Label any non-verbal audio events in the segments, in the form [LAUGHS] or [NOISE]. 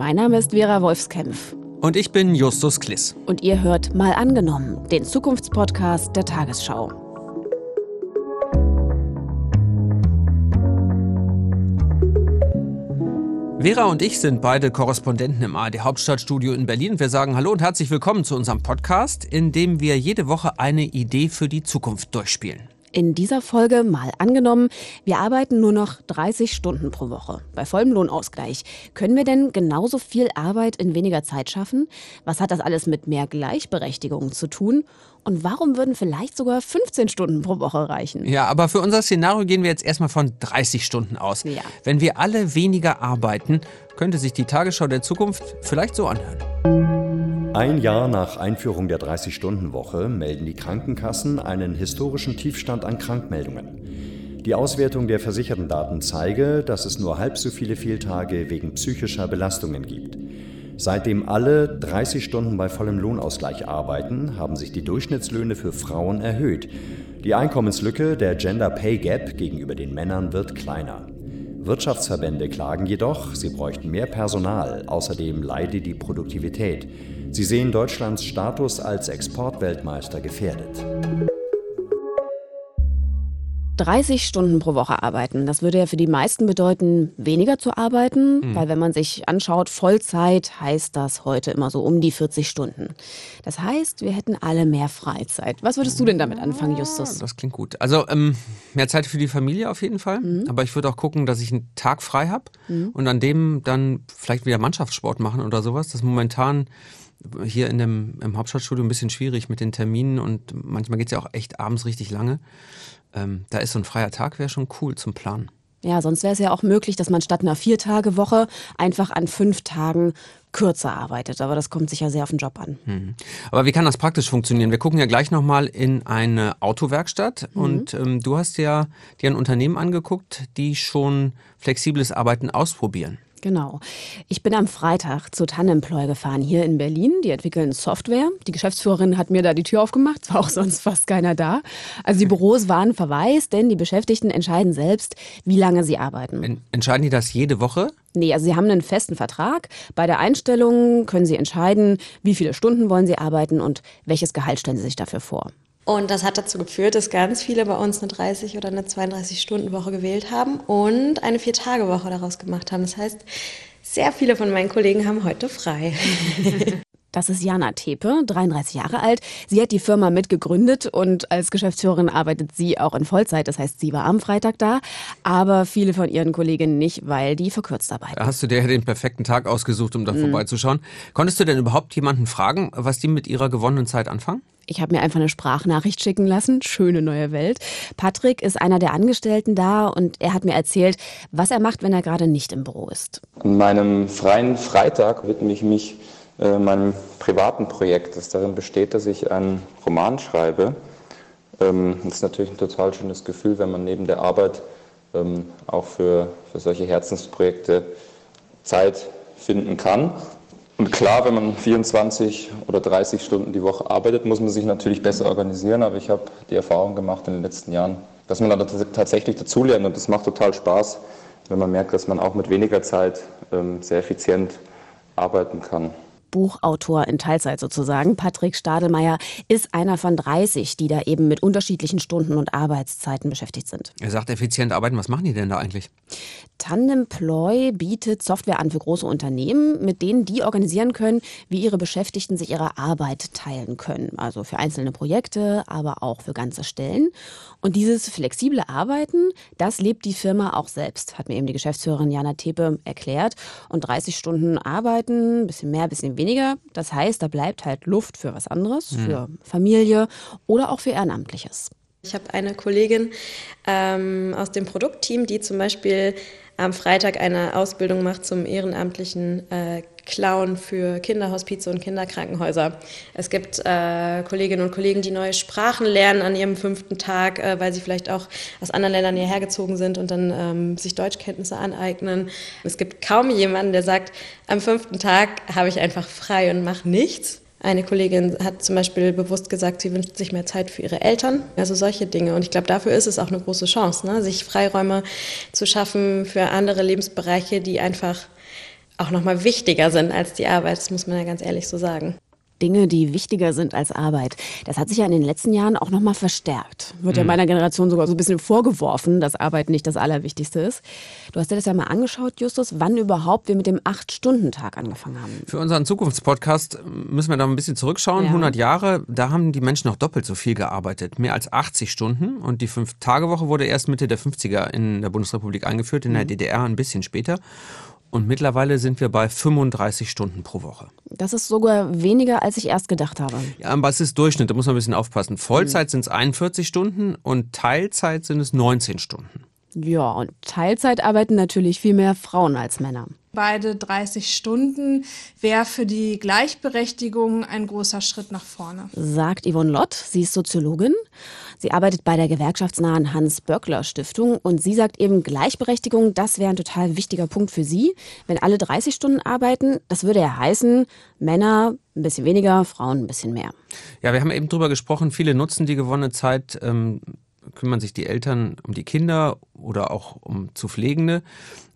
Mein Name ist Vera Wolfskämpf. Und ich bin Justus Kliss. Und ihr hört Mal angenommen, den Zukunftspodcast der Tagesschau. Vera und ich sind beide Korrespondenten im ARD Hauptstadtstudio in Berlin. Wir sagen Hallo und herzlich willkommen zu unserem Podcast, in dem wir jede Woche eine Idee für die Zukunft durchspielen. In dieser Folge mal angenommen, wir arbeiten nur noch 30 Stunden pro Woche bei vollem Lohnausgleich. Können wir denn genauso viel Arbeit in weniger Zeit schaffen? Was hat das alles mit mehr Gleichberechtigung zu tun? Und warum würden vielleicht sogar 15 Stunden pro Woche reichen? Ja, aber für unser Szenario gehen wir jetzt erstmal von 30 Stunden aus. Ja. Wenn wir alle weniger arbeiten, könnte sich die Tagesschau der Zukunft vielleicht so anhören. Ein Jahr nach Einführung der 30-Stunden-Woche melden die Krankenkassen einen historischen Tiefstand an Krankmeldungen. Die Auswertung der versicherten Daten zeige, dass es nur halb so viele Fehltage wegen psychischer Belastungen gibt. Seitdem alle 30 Stunden bei vollem Lohnausgleich arbeiten, haben sich die Durchschnittslöhne für Frauen erhöht. Die Einkommenslücke, der Gender Pay Gap gegenüber den Männern, wird kleiner. Wirtschaftsverbände klagen jedoch, sie bräuchten mehr Personal, außerdem leide die Produktivität. Sie sehen Deutschlands Status als Exportweltmeister gefährdet. 30 Stunden pro Woche arbeiten. Das würde ja für die meisten bedeuten, weniger zu arbeiten, mhm. weil wenn man sich anschaut, Vollzeit heißt das heute immer so um die 40 Stunden. Das heißt, wir hätten alle mehr Freizeit. Was würdest du denn damit anfangen, Justus? Das klingt gut. Also ähm, mehr Zeit für die Familie auf jeden Fall. Mhm. Aber ich würde auch gucken, dass ich einen Tag frei habe mhm. und an dem dann vielleicht wieder Mannschaftssport machen oder sowas. Das momentan hier in dem, im Hauptstadtstudio ein bisschen schwierig mit den Terminen und manchmal geht es ja auch echt abends richtig lange. Ähm, da ist so ein freier Tag, wäre schon cool zum Planen. Ja, sonst wäre es ja auch möglich, dass man statt einer Vier-Tage-Woche einfach an fünf Tagen kürzer arbeitet. Aber das kommt sicher sehr auf den Job an. Mhm. Aber wie kann das praktisch funktionieren? Wir gucken ja gleich nochmal in eine Autowerkstatt. Mhm. Und ähm, du hast ja dir ein Unternehmen angeguckt, die schon flexibles Arbeiten ausprobieren. Genau. Ich bin am Freitag zu Tannemploy gefahren, hier in Berlin. Die entwickeln Software. Die Geschäftsführerin hat mir da die Tür aufgemacht. Es war auch sonst fast keiner da. Also die Büros waren verwaist, denn die Beschäftigten entscheiden selbst, wie lange sie arbeiten. En entscheiden die das jede Woche? Nee, also sie haben einen festen Vertrag. Bei der Einstellung können sie entscheiden, wie viele Stunden wollen sie arbeiten und welches Gehalt stellen sie sich dafür vor. Und das hat dazu geführt, dass ganz viele bei uns eine 30 oder eine 32-Stunden-Woche gewählt haben und eine Vier-Tage-Woche daraus gemacht haben. Das heißt, sehr viele von meinen Kollegen haben heute frei. [LAUGHS] Das ist Jana Tepe, 33 Jahre alt. Sie hat die Firma mitgegründet und als Geschäftsführerin arbeitet sie auch in Vollzeit. Das heißt, sie war am Freitag da, aber viele von ihren Kolleginnen nicht, weil die verkürzt arbeiten. Da hast du dir den perfekten Tag ausgesucht, um da mhm. vorbeizuschauen. Konntest du denn überhaupt jemanden fragen, was die mit ihrer gewonnenen Zeit anfangen? Ich habe mir einfach eine Sprachnachricht schicken lassen. Schöne neue Welt. Patrick ist einer der Angestellten da und er hat mir erzählt, was er macht, wenn er gerade nicht im Büro ist. An meinem freien Freitag widme ich mich äh, meinem privaten Projekt, das darin besteht, dass ich einen Roman schreibe. Ähm, das ist natürlich ein total schönes Gefühl, wenn man neben der Arbeit ähm, auch für, für solche Herzensprojekte Zeit finden kann. Und klar, wenn man 24 oder 30 Stunden die Woche arbeitet, muss man sich natürlich besser organisieren. Aber ich habe die Erfahrung gemacht in den letzten Jahren, dass man dann tatsächlich dazulernt. Und das macht total Spaß, wenn man merkt, dass man auch mit weniger Zeit ähm, sehr effizient arbeiten kann. Buchautor in Teilzeit sozusagen. Patrick Stadelmeier ist einer von 30, die da eben mit unterschiedlichen Stunden und Arbeitszeiten beschäftigt sind. Er sagt effizient arbeiten. Was machen die denn da eigentlich? Tandemploy bietet Software an für große Unternehmen, mit denen die organisieren können, wie ihre Beschäftigten sich ihre Arbeit teilen können. Also für einzelne Projekte, aber auch für ganze Stellen. Und dieses flexible Arbeiten, das lebt die Firma auch selbst, hat mir eben die Geschäftsführerin Jana Tepe erklärt. Und 30 Stunden arbeiten, bisschen mehr, bisschen weniger. Das heißt, da bleibt halt Luft für was anderes, mhm. für Familie oder auch für Ehrenamtliches. Ich habe eine Kollegin ähm, aus dem Produktteam, die zum Beispiel am Freitag eine Ausbildung macht zum ehrenamtlichen äh, Clown für Kinderhospize und Kinderkrankenhäuser. Es gibt äh, Kolleginnen und Kollegen, die neue Sprachen lernen an ihrem fünften Tag, äh, weil sie vielleicht auch aus anderen Ländern hierher gezogen sind und dann ähm, sich Deutschkenntnisse aneignen. Es gibt kaum jemanden, der sagt, am fünften Tag habe ich einfach frei und mache nichts. Eine Kollegin hat zum Beispiel bewusst gesagt, sie wünscht sich mehr Zeit für ihre Eltern. Also solche Dinge. Und ich glaube, dafür ist es auch eine große Chance, ne? sich Freiräume zu schaffen für andere Lebensbereiche, die einfach auch nochmal wichtiger sind als die Arbeit. Das muss man ja ganz ehrlich so sagen. Dinge, die wichtiger sind als Arbeit. Das hat sich ja in den letzten Jahren auch nochmal verstärkt. Wird ja mhm. meiner Generation sogar so ein bisschen vorgeworfen, dass Arbeit nicht das Allerwichtigste ist. Du hast dir das ja mal angeschaut, Justus, wann überhaupt wir mit dem Acht-Stunden-Tag angefangen haben. Für unseren Zukunftspodcast müssen wir da ein bisschen zurückschauen. Ja. 100 Jahre, da haben die Menschen noch doppelt so viel gearbeitet. Mehr als 80 Stunden. Und die Fünf-Tage-Woche wurde erst Mitte der 50er in der Bundesrepublik eingeführt, in der mhm. DDR ein bisschen später. Und mittlerweile sind wir bei 35 Stunden pro Woche. Das ist sogar weniger, als ich erst gedacht habe. Ja, aber es ist Durchschnitt, da muss man ein bisschen aufpassen. Vollzeit mhm. sind es 41 Stunden und Teilzeit sind es 19 Stunden. Ja, und Teilzeit arbeiten natürlich viel mehr Frauen als Männer. Beide 30 Stunden wäre für die Gleichberechtigung ein großer Schritt nach vorne. Sagt Yvonne Lott, sie ist Soziologin. Sie arbeitet bei der gewerkschaftsnahen Hans-Böckler-Stiftung und sie sagt eben, Gleichberechtigung, das wäre ein total wichtiger Punkt für sie. Wenn alle 30 Stunden arbeiten, das würde ja heißen, Männer ein bisschen weniger, Frauen ein bisschen mehr. Ja, wir haben eben drüber gesprochen, viele nutzen die gewonnene Zeit. Ähm kümmern sich die Eltern um die Kinder oder auch um zu Pflegende.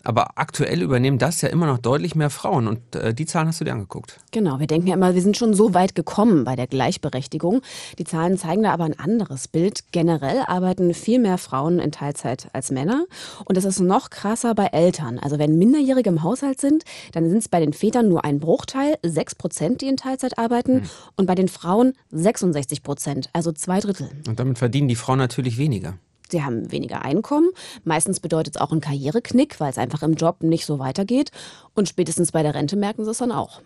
Aber aktuell übernehmen das ja immer noch deutlich mehr Frauen und äh, die Zahlen hast du dir angeguckt. Genau, wir denken ja immer, wir sind schon so weit gekommen bei der Gleichberechtigung. Die Zahlen zeigen da aber ein anderes Bild. Generell arbeiten viel mehr Frauen in Teilzeit als Männer und das ist noch krasser bei Eltern. Also wenn Minderjährige im Haushalt sind, dann sind es bei den Vätern nur ein Bruchteil, 6 Prozent, die in Teilzeit arbeiten hm. und bei den Frauen 66 Prozent, also zwei Drittel. Und damit verdienen die Frauen natürlich weniger. Sie haben weniger Einkommen. Meistens bedeutet es auch einen Karriereknick, weil es einfach im Job nicht so weitergeht. Und spätestens bei der Rente merken sie es dann auch.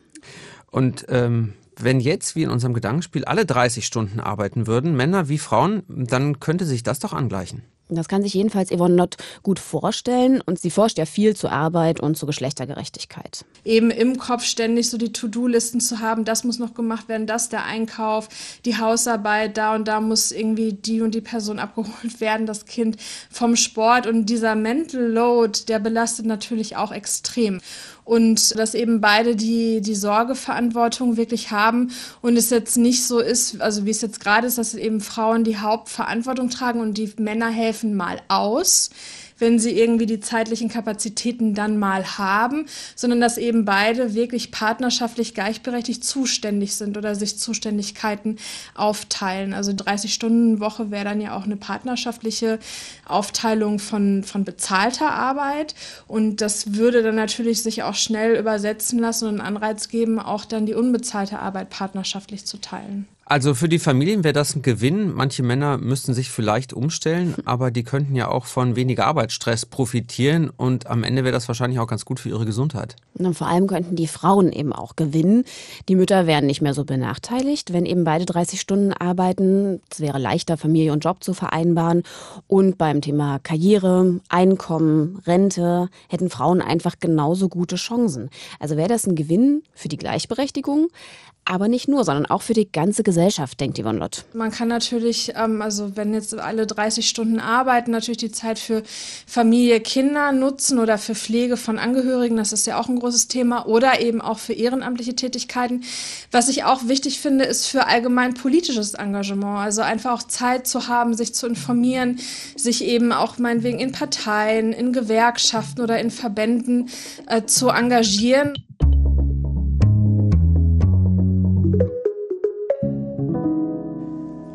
Und ähm, wenn jetzt, wie in unserem Gedankenspiel, alle 30 Stunden arbeiten würden, Männer wie Frauen, dann könnte sich das doch angleichen. Das kann sich jedenfalls Yvonne Nott gut vorstellen und sie forscht ja viel zur Arbeit und zur Geschlechtergerechtigkeit. Eben im Kopf ständig so die To-Do-Listen zu haben, das muss noch gemacht werden, das der Einkauf, die Hausarbeit, da und da muss irgendwie die und die Person [LAUGHS] abgeholt werden, das Kind vom Sport und dieser Mental Load, der belastet natürlich auch extrem und dass eben beide die, die Sorgeverantwortung wirklich haben und es jetzt nicht so ist, also wie es jetzt gerade ist, dass eben Frauen die Hauptverantwortung tragen und die Männer helfen mal aus wenn sie irgendwie die zeitlichen Kapazitäten dann mal haben, sondern dass eben beide wirklich partnerschaftlich gleichberechtigt zuständig sind oder sich Zuständigkeiten aufteilen. Also 30-Stunden-Woche wäre dann ja auch eine partnerschaftliche Aufteilung von, von bezahlter Arbeit und das würde dann natürlich sich auch schnell übersetzen lassen und einen Anreiz geben, auch dann die unbezahlte Arbeit partnerschaftlich zu teilen. Also für die Familien wäre das ein Gewinn. Manche Männer müssten sich vielleicht umstellen, [LAUGHS] aber die könnten ja auch von weniger Arbeitsstress profitieren und am Ende wäre das wahrscheinlich auch ganz gut für ihre Gesundheit. Und vor allem könnten die Frauen eben auch gewinnen. Die Mütter wären nicht mehr so benachteiligt, wenn eben beide 30 Stunden arbeiten. Es wäre leichter, Familie und Job zu vereinbaren. Und beim Thema Karriere, Einkommen, Rente hätten Frauen einfach genauso gute Chancen. Also wäre das ein Gewinn für die Gleichberechtigung, aber nicht nur, sondern auch für die ganze Gesellschaft, denkt Yvonne Lott. Man kann natürlich, ähm, also wenn jetzt alle 30 Stunden arbeiten, natürlich die Zeit für Familie, Kinder nutzen oder für Pflege von Angehörigen, das ist ja auch ein großes Thema, oder eben auch für ehrenamtliche Tätigkeiten. Was ich auch wichtig finde, ist für allgemein politisches Engagement, also einfach auch Zeit zu haben, sich zu informieren, sich eben auch meinetwegen in Parteien, in Gewerkschaften oder in Verbänden äh, zu engagieren.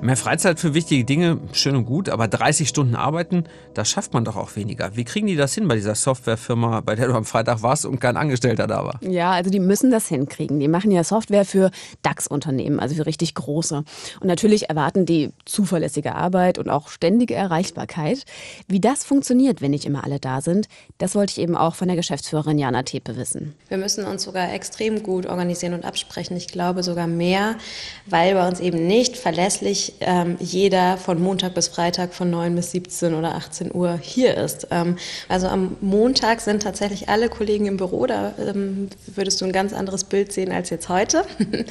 Mehr Freizeit für wichtige Dinge, schön und gut, aber 30 Stunden arbeiten, da schafft man doch auch weniger. Wie kriegen die das hin bei dieser Softwarefirma, bei der du am Freitag warst und kein Angestellter da war? Ja, also die müssen das hinkriegen. Die machen ja Software für DAX-Unternehmen, also für richtig große. Und natürlich erwarten die zuverlässige Arbeit und auch ständige Erreichbarkeit. Wie das funktioniert, wenn nicht immer alle da sind, das wollte ich eben auch von der Geschäftsführerin Jana Tepe wissen. Wir müssen uns sogar extrem gut organisieren und absprechen. Ich glaube sogar mehr, weil bei uns eben nicht verlässlich ähm, jeder von Montag bis Freitag von 9 bis 17 oder 18 Uhr hier ist. Ähm, also am Montag sind tatsächlich alle Kollegen im Büro, da ähm, würdest du ein ganz anderes Bild sehen als jetzt heute. [LAUGHS]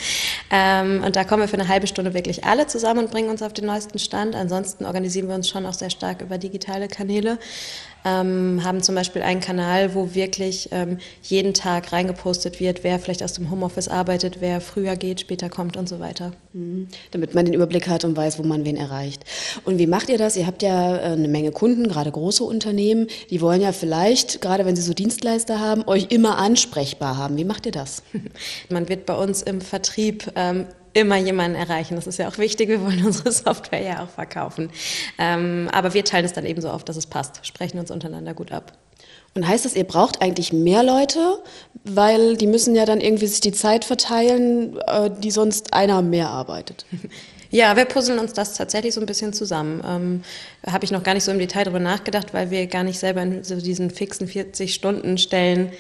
Ähm, und da kommen wir für eine halbe Stunde wirklich alle zusammen und bringen uns auf den neuesten Stand. Ansonsten organisieren wir uns schon auch sehr stark über digitale Kanäle. Ähm, haben zum Beispiel einen Kanal, wo wirklich ähm, jeden Tag reingepostet wird, wer vielleicht aus dem Homeoffice arbeitet, wer früher geht, später kommt und so weiter. Mhm. Damit man den Überblick hat und weiß, wo man wen erreicht. Und wie macht ihr das? Ihr habt ja äh, eine Menge Kunden, gerade große Unternehmen, die wollen ja vielleicht, gerade wenn sie so Dienstleister haben, euch immer ansprechbar haben. Wie macht ihr das? [LAUGHS] Man wird bei uns im Vertrieb ähm, immer jemanden erreichen. Das ist ja auch wichtig. Wir wollen unsere Software ja auch verkaufen. Ähm, aber wir teilen es dann eben so auf, dass es passt, sprechen uns untereinander gut ab. Und heißt das, ihr braucht eigentlich mehr Leute, weil die müssen ja dann irgendwie sich die Zeit verteilen, äh, die sonst einer mehr arbeitet? [LAUGHS] Ja, wir puzzeln uns das tatsächlich so ein bisschen zusammen. Ähm, Habe ich noch gar nicht so im Detail darüber nachgedacht, weil wir gar nicht selber in so diesen fixen 40-Stunden-Stellen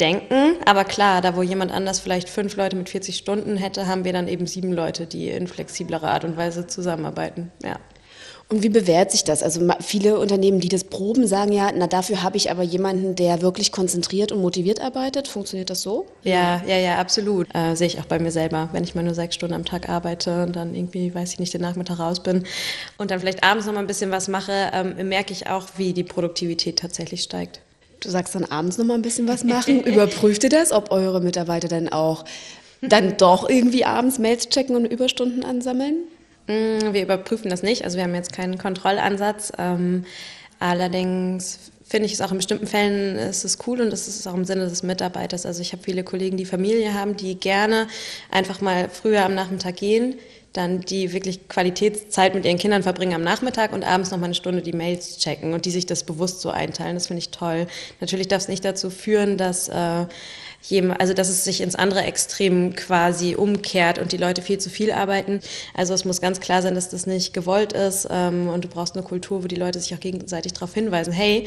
denken. Aber klar, da wo jemand anders vielleicht fünf Leute mit 40 Stunden hätte, haben wir dann eben sieben Leute, die in flexiblerer Art und Weise zusammenarbeiten. Ja. Und wie bewährt sich das? Also viele Unternehmen, die das proben, sagen ja, na dafür habe ich aber jemanden, der wirklich konzentriert und motiviert arbeitet. Funktioniert das so? Ja, ja, ja, absolut. Äh, sehe ich auch bei mir selber. Wenn ich mal nur sechs Stunden am Tag arbeite und dann irgendwie, weiß ich nicht, den Nachmittag raus bin und dann vielleicht abends noch mal ein bisschen was mache, ähm, merke ich auch, wie die Produktivität tatsächlich steigt. Du sagst dann abends noch mal ein bisschen was machen. [LAUGHS] Überprüft ihr das, ob eure Mitarbeiter dann auch dann doch irgendwie abends Mails checken und Überstunden ansammeln? Mm, wir überprüfen das nicht. Also wir haben jetzt keinen Kontrollansatz. Ähm, allerdings finde ich es auch in bestimmten Fällen ist es cool und es ist auch im Sinne des Mitarbeiters. Also ich habe viele Kollegen, die Familie haben, die gerne einfach mal früher am Nachmittag gehen, dann die wirklich Qualitätszeit mit ihren Kindern verbringen am Nachmittag und abends noch mal eine Stunde die Mails checken und die sich das bewusst so einteilen. Das finde ich toll. Natürlich darf es nicht dazu führen, dass äh, also dass es sich ins andere Extrem quasi umkehrt und die Leute viel zu viel arbeiten. Also es muss ganz klar sein, dass das nicht gewollt ist ähm, und du brauchst eine Kultur, wo die Leute sich auch gegenseitig darauf hinweisen, hey,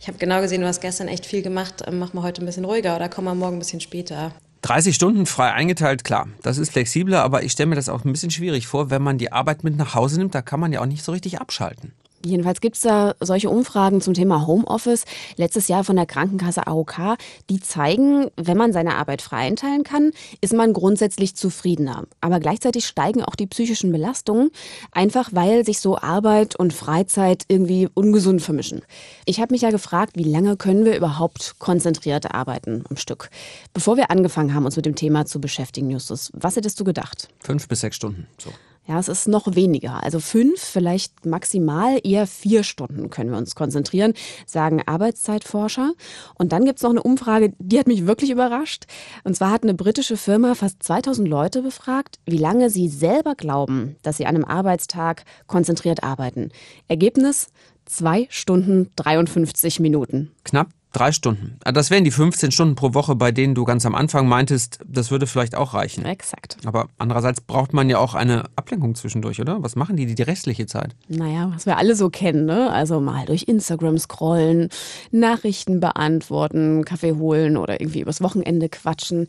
ich habe genau gesehen, du hast gestern echt viel gemacht, mach mal heute ein bisschen ruhiger oder komm mal morgen ein bisschen später. 30 Stunden frei eingeteilt, klar, das ist flexibler, aber ich stelle mir das auch ein bisschen schwierig vor, wenn man die Arbeit mit nach Hause nimmt, da kann man ja auch nicht so richtig abschalten. Jedenfalls gibt es da solche Umfragen zum Thema Homeoffice letztes Jahr von der Krankenkasse AOK, die zeigen, wenn man seine Arbeit frei einteilen kann, ist man grundsätzlich zufriedener. Aber gleichzeitig steigen auch die psychischen Belastungen, einfach weil sich so Arbeit und Freizeit irgendwie ungesund vermischen. Ich habe mich ja gefragt, wie lange können wir überhaupt konzentriert arbeiten am Stück? Bevor wir angefangen haben, uns mit dem Thema zu beschäftigen, Justus, was hättest du gedacht? Fünf bis sechs Stunden. So. Ja, es ist noch weniger. Also fünf, vielleicht maximal eher vier Stunden können wir uns konzentrieren, sagen Arbeitszeitforscher. Und dann gibt's noch eine Umfrage, die hat mich wirklich überrascht. Und zwar hat eine britische Firma fast 2000 Leute befragt, wie lange sie selber glauben, dass sie an einem Arbeitstag konzentriert arbeiten. Ergebnis? Zwei Stunden 53 Minuten. Knapp Drei Stunden. Ah, das wären die 15 Stunden pro Woche, bei denen du ganz am Anfang meintest, das würde vielleicht auch reichen. Exakt. Aber andererseits braucht man ja auch eine Ablenkung zwischendurch, oder? Was machen die die, die restliche Zeit? Naja, was wir alle so kennen, ne? Also mal durch Instagram scrollen, Nachrichten beantworten, Kaffee holen oder irgendwie übers Wochenende quatschen.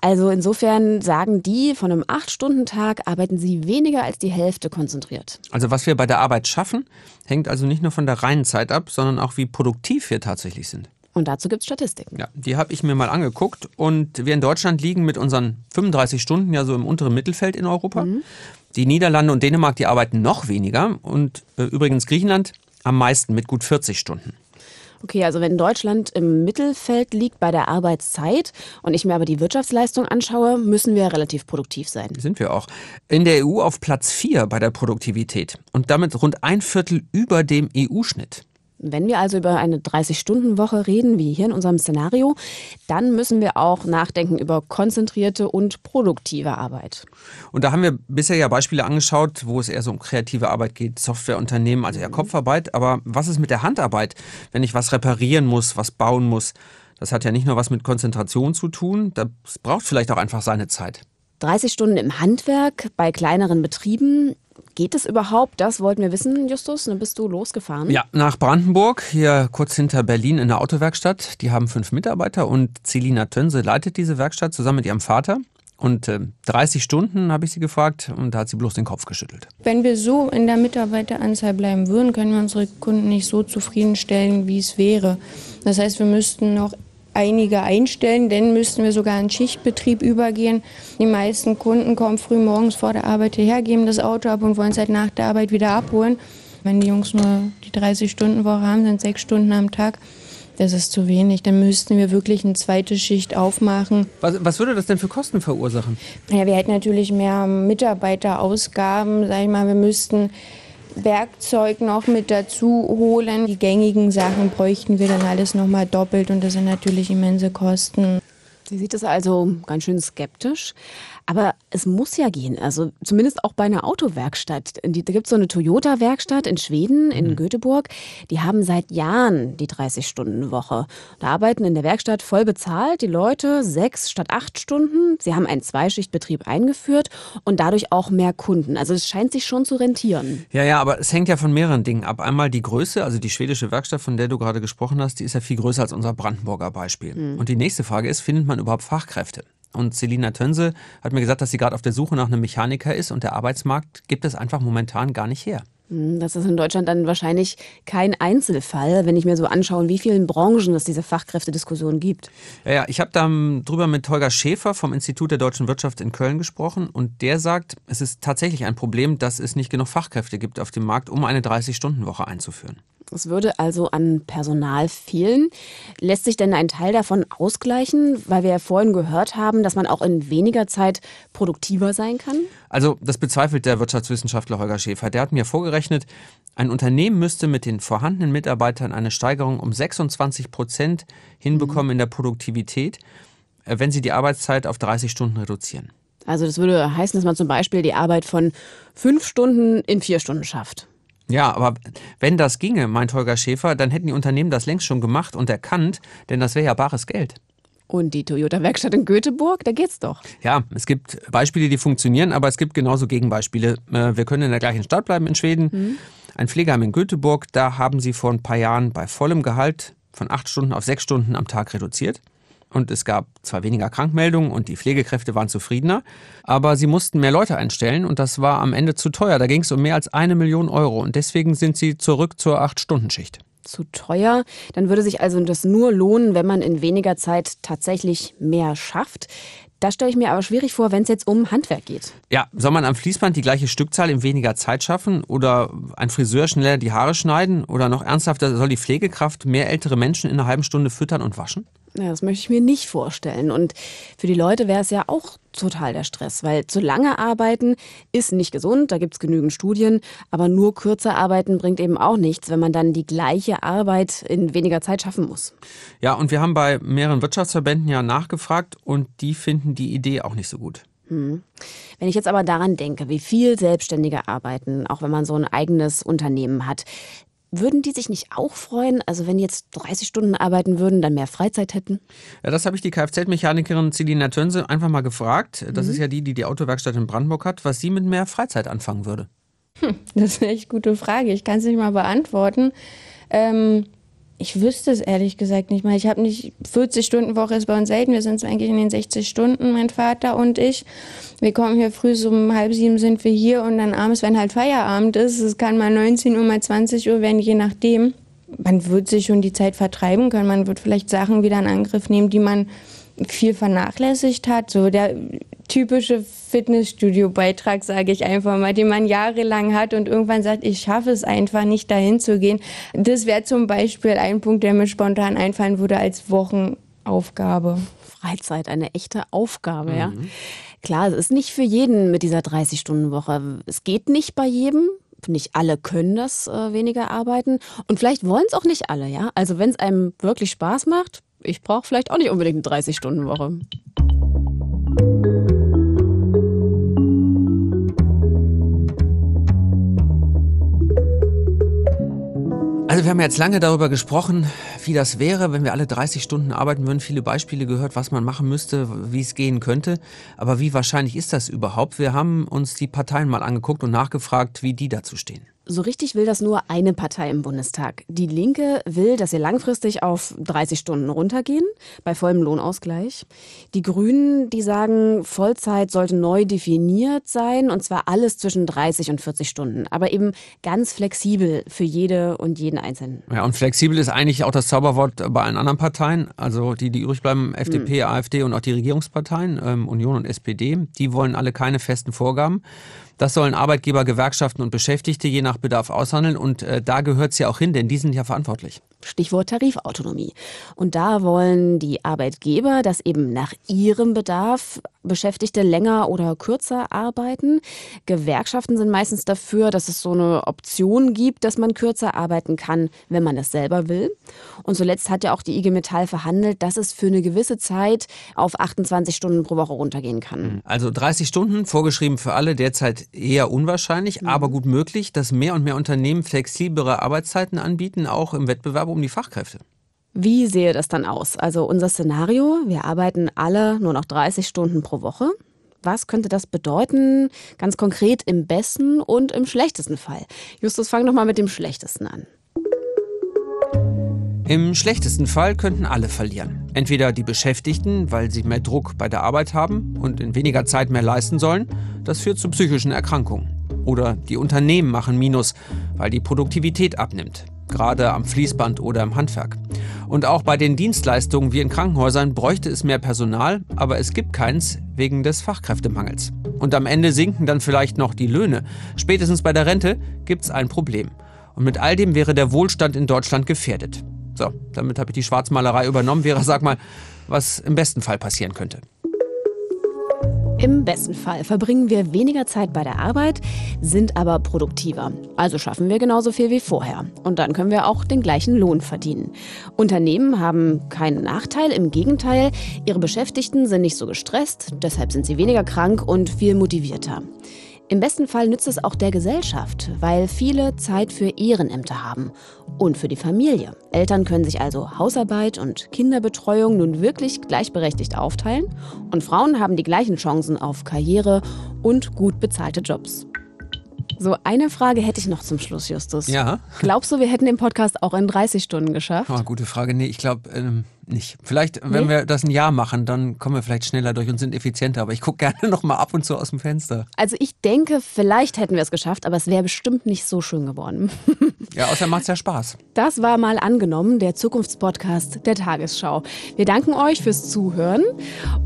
Also insofern sagen die, von einem 8-Stunden-Tag arbeiten sie weniger als die Hälfte konzentriert. Also was wir bei der Arbeit schaffen, hängt also nicht nur von der reinen Zeit ab, sondern auch wie produktiv wir tatsächlich sind. Und dazu gibt es Statistiken. Ja, die habe ich mir mal angeguckt. Und wir in Deutschland liegen mit unseren 35 Stunden ja so im unteren Mittelfeld in Europa. Mhm. Die Niederlande und Dänemark, die arbeiten noch weniger. Und äh, übrigens Griechenland am meisten mit gut 40 Stunden. Okay, also wenn Deutschland im Mittelfeld liegt bei der Arbeitszeit und ich mir aber die Wirtschaftsleistung anschaue, müssen wir relativ produktiv sein. Sind wir auch. In der EU auf Platz 4 bei der Produktivität und damit rund ein Viertel über dem EU-Schnitt. Wenn wir also über eine 30-Stunden-Woche reden, wie hier in unserem Szenario, dann müssen wir auch nachdenken über konzentrierte und produktive Arbeit. Und da haben wir bisher ja Beispiele angeschaut, wo es eher so um kreative Arbeit geht, Softwareunternehmen, also ja Kopfarbeit. Aber was ist mit der Handarbeit, wenn ich was reparieren muss, was bauen muss? Das hat ja nicht nur was mit Konzentration zu tun, das braucht vielleicht auch einfach seine Zeit. 30 Stunden im Handwerk bei kleineren Betrieben. Geht es überhaupt? Das wollten wir wissen, Justus. Dann bist du losgefahren. Ja, nach Brandenburg, hier kurz hinter Berlin in der Autowerkstatt. Die haben fünf Mitarbeiter und Celina Tönse leitet diese Werkstatt zusammen mit ihrem Vater. Und äh, 30 Stunden habe ich sie gefragt und da hat sie bloß den Kopf geschüttelt. Wenn wir so in der Mitarbeiteranzahl bleiben würden, können wir unsere Kunden nicht so zufriedenstellen, wie es wäre. Das heißt, wir müssten noch einige einstellen, denn müssten wir sogar in Schichtbetrieb übergehen. Die meisten Kunden kommen früh morgens vor der Arbeit hierher, geben das Auto ab und wollen es halt nach der Arbeit wieder abholen. Wenn die Jungs nur die 30-Stunden-Woche haben, sind sechs Stunden am Tag. Das ist zu wenig. Dann müssten wir wirklich eine zweite Schicht aufmachen. Was, was würde das denn für Kosten verursachen? Ja, wir hätten natürlich mehr Mitarbeiterausgaben. Sag ich mal, wir müssten Werkzeug noch mit dazu holen. Die gängigen Sachen bräuchten wir dann alles nochmal doppelt und das sind natürlich immense Kosten. Sie sieht es also ganz schön skeptisch. Aber es muss ja gehen. Also zumindest auch bei einer Autowerkstatt. Da gibt es so eine Toyota-Werkstatt in Schweden, in mhm. Göteborg. Die haben seit Jahren die 30-Stunden-Woche. Da arbeiten in der Werkstatt voll bezahlt die Leute sechs statt acht Stunden. Sie haben einen Zweischichtbetrieb eingeführt und dadurch auch mehr Kunden. Also es scheint sich schon zu rentieren. Ja, ja, aber es hängt ja von mehreren Dingen ab. Einmal die Größe, also die schwedische Werkstatt, von der du gerade gesprochen hast, die ist ja viel größer als unser Brandenburger Beispiel. Mhm. Und die nächste Frage ist, findet man überhaupt Fachkräfte? Und Selina Tönse hat mir gesagt, dass sie gerade auf der Suche nach einem Mechaniker ist und der Arbeitsmarkt gibt es einfach momentan gar nicht her. Hm, das ist in Deutschland dann wahrscheinlich kein Einzelfall, wenn ich mir so anschaue, in wie vielen Branchen es diese Fachkräftediskussion gibt. Ja, ja ich habe da drüber mit Holger Schäfer vom Institut der deutschen Wirtschaft in Köln gesprochen und der sagt, es ist tatsächlich ein Problem, dass es nicht genug Fachkräfte gibt auf dem Markt, um eine 30-Stunden-Woche einzuführen. Es würde also an Personal fehlen. Lässt sich denn ein Teil davon ausgleichen, weil wir ja vorhin gehört haben, dass man auch in weniger Zeit produktiver sein kann? Also das bezweifelt der Wirtschaftswissenschaftler Holger Schäfer. Der hat mir vorgerechnet, ein Unternehmen müsste mit den vorhandenen Mitarbeitern eine Steigerung um 26 Prozent hinbekommen mhm. in der Produktivität, äh, wenn sie die Arbeitszeit auf 30 Stunden reduzieren. Also das würde heißen, dass man zum Beispiel die Arbeit von fünf Stunden in vier Stunden schafft. Ja, aber wenn das ginge, meint Holger Schäfer, dann hätten die Unternehmen das längst schon gemacht und erkannt, denn das wäre ja bares Geld. Und die Toyota-Werkstatt in Göteborg, da geht's doch. Ja, es gibt Beispiele, die funktionieren, aber es gibt genauso Gegenbeispiele. Äh, wir können in der gleichen Stadt bleiben in Schweden. Mhm. Ein Pflegeheim in Göteborg, da haben sie vor ein paar Jahren bei vollem Gehalt von acht Stunden auf sechs Stunden am Tag reduziert und es gab zwar weniger Krankmeldungen und die Pflegekräfte waren zufriedener, aber sie mussten mehr Leute einstellen und das war am Ende zu teuer. Da ging es um mehr als eine Million Euro und deswegen sind sie zurück zur Acht-Stunden-Schicht zu teuer. Dann würde sich also das nur lohnen, wenn man in weniger Zeit tatsächlich mehr schafft. Das stelle ich mir aber schwierig vor, wenn es jetzt um Handwerk geht. Ja, soll man am Fließband die gleiche Stückzahl in weniger Zeit schaffen oder ein Friseur schneller die Haare schneiden oder noch ernsthafter, soll die Pflegekraft mehr ältere Menschen in einer halben Stunde füttern und waschen? Ja, das möchte ich mir nicht vorstellen. Und für die Leute wäre es ja auch total der Stress, weil zu lange arbeiten ist nicht gesund, da gibt es genügend Studien, aber nur kürzer arbeiten bringt eben auch nichts, wenn man dann die gleiche Arbeit in weniger Zeit schaffen muss. Ja, und wir haben bei mehreren Wirtschaftsverbänden ja nachgefragt und die finden die Idee auch nicht so gut. Hm. Wenn ich jetzt aber daran denke, wie viel Selbstständige arbeiten, auch wenn man so ein eigenes Unternehmen hat, würden die sich nicht auch freuen, also wenn die jetzt 30 Stunden arbeiten würden, dann mehr Freizeit hätten? Ja, das habe ich die Kfz-Mechanikerin Celina Tönse einfach mal gefragt. Das mhm. ist ja die, die die Autowerkstatt in Brandenburg hat, was sie mit mehr Freizeit anfangen würde. Hm, das ist eine echt gute Frage. Ich kann es nicht mal beantworten. Ähm, ich wüsste es ehrlich gesagt nicht mal. Ich habe nicht 40 Stunden Woche ist bei uns selten. Wir sind eigentlich in den 60 Stunden, mein Vater und ich. Wir kommen hier früh so um halb sieben sind wir hier und dann abends, wenn halt Feierabend ist, es kann mal 19 Uhr, mal 20 Uhr werden, je nachdem. Man wird sich schon die Zeit vertreiben können. Man wird vielleicht Sachen wieder in Angriff nehmen, die man viel vernachlässigt hat. So der typische Fitnessstudio-Beitrag, sage ich einfach mal, den man jahrelang hat und irgendwann sagt, ich schaffe es einfach nicht, dahin zu gehen. Das wäre zum Beispiel ein Punkt, der mir spontan einfallen würde als Wochenaufgabe. Freizeit, eine echte Aufgabe, mhm. ja. Klar, es ist nicht für jeden mit dieser 30-Stunden-Woche. Es geht nicht bei jedem. Nicht alle können das äh, weniger arbeiten. Und vielleicht wollen es auch nicht alle, ja. Also wenn es einem wirklich Spaß macht, ich brauche vielleicht auch nicht unbedingt eine 30-Stunden-Woche. Also wir haben jetzt lange darüber gesprochen, wie das wäre, wenn wir alle 30 Stunden arbeiten würden. Viele Beispiele gehört, was man machen müsste, wie es gehen könnte. Aber wie wahrscheinlich ist das überhaupt? Wir haben uns die Parteien mal angeguckt und nachgefragt, wie die dazu stehen. So richtig will das nur eine Partei im Bundestag. Die Linke will, dass wir langfristig auf 30 Stunden runtergehen, bei vollem Lohnausgleich. Die Grünen, die sagen, Vollzeit sollte neu definiert sein, und zwar alles zwischen 30 und 40 Stunden, aber eben ganz flexibel für jede und jeden Einzelnen. Ja, und flexibel ist eigentlich auch das Zauberwort bei allen anderen Parteien, also die, die übrig bleiben, FDP, mhm. AfD und auch die Regierungsparteien, ähm, Union und SPD, die wollen alle keine festen Vorgaben. Das sollen Arbeitgeber, Gewerkschaften und Beschäftigte je nach Bedarf aushandeln und äh, da gehört es ja auch hin, denn die sind ja verantwortlich. Stichwort Tarifautonomie. Und da wollen die Arbeitgeber, dass eben nach ihrem Bedarf Beschäftigte länger oder kürzer arbeiten. Gewerkschaften sind meistens dafür, dass es so eine Option gibt, dass man kürzer arbeiten kann, wenn man das selber will. Und zuletzt hat ja auch die IG Metall verhandelt, dass es für eine gewisse Zeit auf 28 Stunden pro Woche runtergehen kann. Also 30 Stunden, vorgeschrieben für alle, derzeit eher unwahrscheinlich, mhm. aber gut möglich, dass mehr und mehr Unternehmen flexiblere Arbeitszeiten anbieten, auch im Wettbewerb um die Fachkräfte. Wie sehe das dann aus? Also unser Szenario, wir arbeiten alle nur noch 30 Stunden pro Woche. Was könnte das bedeuten, ganz konkret im besten und im schlechtesten Fall? Justus, fang doch mal mit dem schlechtesten an. Im schlechtesten Fall könnten alle verlieren. Entweder die Beschäftigten, weil sie mehr Druck bei der Arbeit haben und in weniger Zeit mehr leisten sollen, das führt zu psychischen Erkrankungen. Oder die Unternehmen machen Minus, weil die Produktivität abnimmt gerade am Fließband oder im Handwerk. Und auch bei den Dienstleistungen wie in Krankenhäusern bräuchte es mehr Personal, aber es gibt keins wegen des Fachkräftemangels. Und am Ende sinken dann vielleicht noch die Löhne. Spätestens bei der Rente gibt es ein Problem. Und mit all dem wäre der Wohlstand in Deutschland gefährdet. So, damit habe ich die Schwarzmalerei übernommen. Vera, sag mal, was im besten Fall passieren könnte. Im besten Fall verbringen wir weniger Zeit bei der Arbeit, sind aber produktiver. Also schaffen wir genauso viel wie vorher. Und dann können wir auch den gleichen Lohn verdienen. Unternehmen haben keinen Nachteil, im Gegenteil, ihre Beschäftigten sind nicht so gestresst, deshalb sind sie weniger krank und viel motivierter. Im besten Fall nützt es auch der Gesellschaft, weil viele Zeit für Ehrenämter haben und für die Familie. Eltern können sich also Hausarbeit und Kinderbetreuung nun wirklich gleichberechtigt aufteilen und Frauen haben die gleichen Chancen auf Karriere und gut bezahlte Jobs. So, eine Frage hätte ich noch zum Schluss, Justus. Ja. Glaubst du, wir hätten den Podcast auch in 30 Stunden geschafft? Oh, gute Frage. Nee, ich glaube, ähm, nicht. Vielleicht, wenn nee? wir das ein Jahr machen, dann kommen wir vielleicht schneller durch und sind effizienter. Aber ich gucke [LAUGHS] gerne noch mal ab und zu aus dem Fenster. Also ich denke, vielleicht hätten wir es geschafft, aber es wäre bestimmt nicht so schön geworden. [LAUGHS] ja, außerdem macht es ja Spaß. Das war mal angenommen, der Zukunftspodcast der Tagesschau. Wir danken euch fürs Zuhören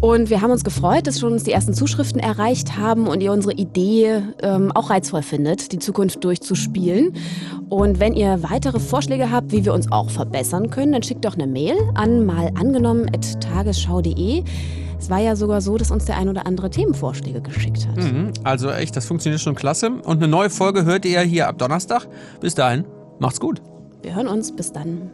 und wir haben uns gefreut, dass schon uns die ersten Zuschriften erreicht haben und ihr unsere Idee ähm, auch reizvoll findet, die Zukunft durchzuspielen. Und wenn ihr weitere Vorschläge habt, wie wir uns auch verbessern können, dann schickt doch eine Mail an mal angenommen at tagesschau.de. Es war ja sogar so, dass uns der ein oder andere Themenvorschläge geschickt hat. Mhm, also echt, das funktioniert schon klasse. Und eine neue Folge hört ihr hier ab Donnerstag. Bis dahin, macht's gut. Wir hören uns. Bis dann.